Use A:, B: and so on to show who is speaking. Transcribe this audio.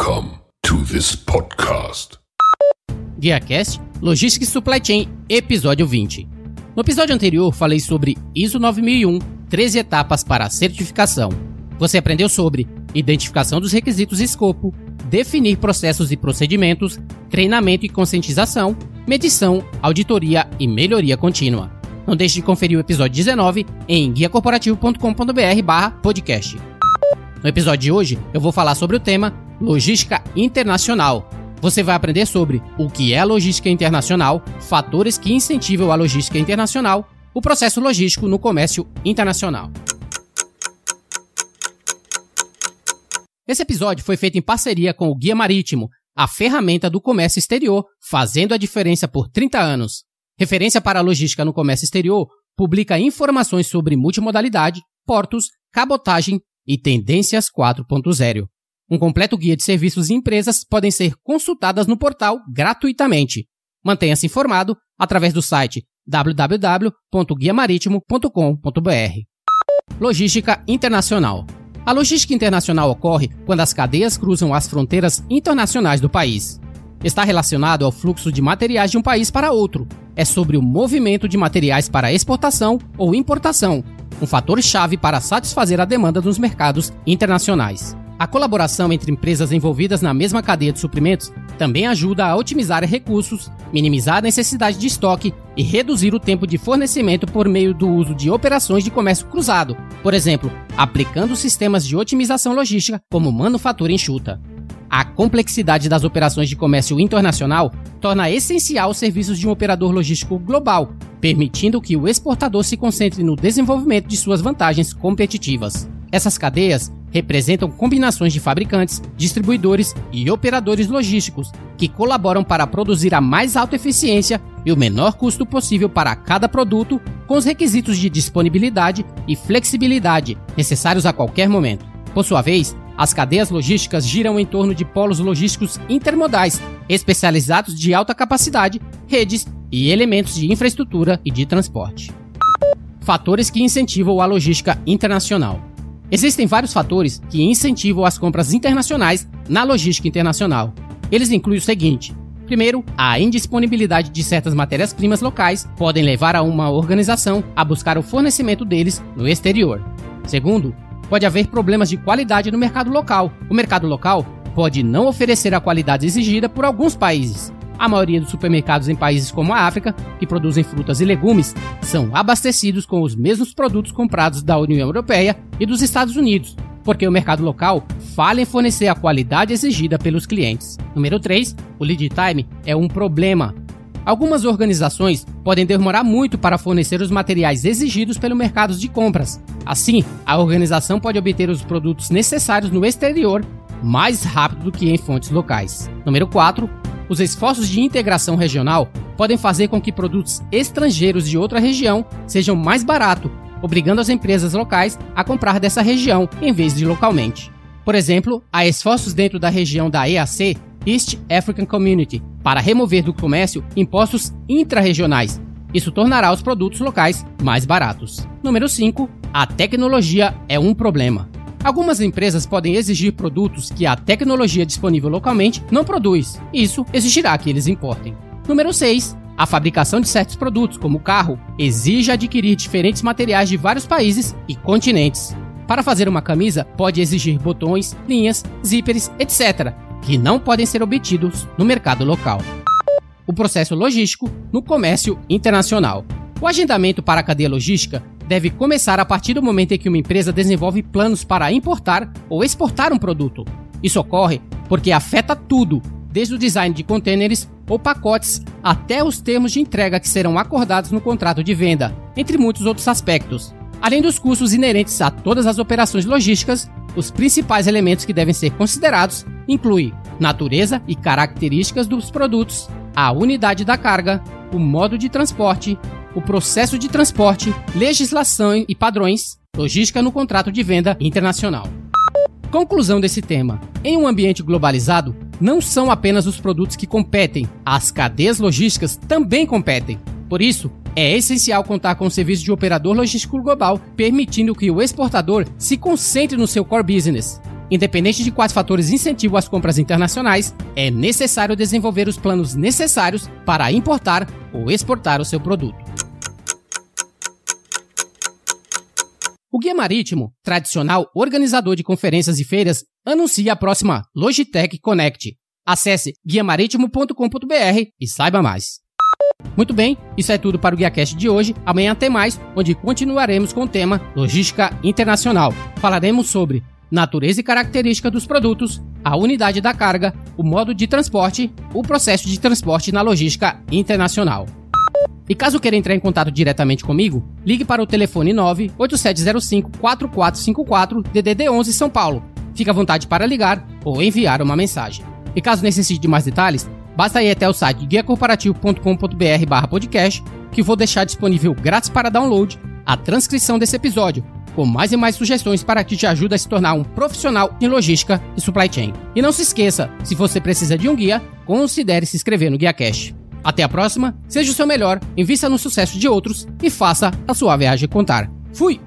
A: Welcome to this podcast.
B: GuiaCast Logística e Supply Chain, episódio 20. No episódio anterior, falei sobre ISO 9001, 13 etapas para a certificação. Você aprendeu sobre identificação dos requisitos e escopo, definir processos e procedimentos, treinamento e conscientização, medição, auditoria e melhoria contínua. Não deixe de conferir o episódio 19 em guiacorporativo.com.br/podcast. No episódio de hoje, eu vou falar sobre o tema Logística Internacional. Você vai aprender sobre o que é logística internacional, fatores que incentivam a logística internacional, o processo logístico no comércio internacional. Esse episódio foi feito em parceria com o Guia Marítimo, a ferramenta do comércio exterior, fazendo a diferença por 30 anos. Referência para a logística no comércio exterior, publica informações sobre multimodalidade, portos, cabotagem e tendências 4.0. Um completo guia de serviços e empresas podem ser consultadas no portal gratuitamente. Mantenha-se informado através do site www.guiamaritimo.com.br. Logística internacional. A logística internacional ocorre quando as cadeias cruzam as fronteiras internacionais do país. Está relacionado ao fluxo de materiais de um país para outro. É sobre o movimento de materiais para exportação ou importação, um fator-chave para satisfazer a demanda dos mercados internacionais. A colaboração entre empresas envolvidas na mesma cadeia de suprimentos também ajuda a otimizar recursos, minimizar a necessidade de estoque e reduzir o tempo de fornecimento por meio do uso de operações de comércio cruzado, por exemplo, aplicando sistemas de otimização logística como manufatura enxuta. A complexidade das operações de comércio internacional torna essencial os serviços de um operador logístico global, permitindo que o exportador se concentre no desenvolvimento de suas vantagens competitivas. Essas cadeias representam combinações de fabricantes, distribuidores e operadores logísticos que colaboram para produzir a mais alta eficiência e o menor custo possível para cada produto, com os requisitos de disponibilidade e flexibilidade necessários a qualquer momento. Por sua vez, as cadeias logísticas giram em torno de polos logísticos intermodais, especializados de alta capacidade, redes e elementos de infraestrutura e de transporte. Fatores que incentivam a logística internacional. Existem vários fatores que incentivam as compras internacionais na logística internacional. Eles incluem o seguinte: Primeiro, a indisponibilidade de certas matérias-primas locais podem levar a uma organização a buscar o fornecimento deles no exterior. Segundo, pode haver problemas de qualidade no mercado local. O mercado local pode não oferecer a qualidade exigida por alguns países. A maioria dos supermercados em países como a África, que produzem frutas e legumes, são abastecidos com os mesmos produtos comprados da União Europeia e dos Estados Unidos, porque o mercado local falha em fornecer a qualidade exigida pelos clientes. Número 3, o lead time é um problema. Algumas organizações podem demorar muito para fornecer os materiais exigidos pelo mercado de compras. Assim, a organização pode obter os produtos necessários no exterior mais rápido do que em fontes locais. Número 4, os esforços de integração regional podem fazer com que produtos estrangeiros de outra região sejam mais baratos, obrigando as empresas locais a comprar dessa região em vez de localmente. Por exemplo, há esforços dentro da região da EAC, East African Community, para remover do comércio impostos intrarregionais. Isso tornará os produtos locais mais baratos. Número 5. A tecnologia é um problema. Algumas empresas podem exigir produtos que a tecnologia disponível localmente não produz. Isso exigirá que eles importem. Número 6. A fabricação de certos produtos, como o carro, exige adquirir diferentes materiais de vários países e continentes. Para fazer uma camisa, pode exigir botões, linhas, zíperes, etc., que não podem ser obtidos no mercado local. O processo logístico no comércio internacional. O agendamento para a cadeia logística deve começar a partir do momento em que uma empresa desenvolve planos para importar ou exportar um produto. Isso ocorre porque afeta tudo, desde o design de contêineres ou pacotes até os termos de entrega que serão acordados no contrato de venda, entre muitos outros aspectos. Além dos custos inerentes a todas as operações logísticas, os principais elementos que devem ser considerados incluem natureza e características dos produtos, a unidade da carga, o modo de transporte, o processo de transporte, legislação e padrões, logística no contrato de venda internacional. Conclusão desse tema: em um ambiente globalizado, não são apenas os produtos que competem, as cadeias logísticas também competem. Por isso, é essencial contar com um serviço de operador logístico global, permitindo que o exportador se concentre no seu core business. Independente de quais fatores incentivam as compras internacionais, é necessário desenvolver os planos necessários para importar ou exportar o seu produto. O Guia Marítimo, tradicional organizador de conferências e feiras, anuncia a próxima Logitech Connect. Acesse guiamaritimo.com.br e saiba mais. Muito bem, isso é tudo para o GuiaCast de hoje. Amanhã tem mais, onde continuaremos com o tema Logística Internacional. Falaremos sobre natureza e característica dos produtos, a unidade da carga, o modo de transporte, o processo de transporte na logística internacional. E caso queira entrar em contato diretamente comigo, ligue para o telefone 98705-4454 DDD 11 São Paulo. Fique à vontade para ligar ou enviar uma mensagem. E caso necessite de mais detalhes, basta ir até o site guiacorporativo.com.br podcast, que vou deixar disponível grátis para download a transcrição desse episódio, com mais e mais sugestões para que te ajude a se tornar um profissional em logística e supply chain. E não se esqueça, se você precisa de um guia, considere se inscrever no Guia Cash. Até a próxima, seja o seu melhor, invista no sucesso de outros e faça a sua viagem contar. Fui!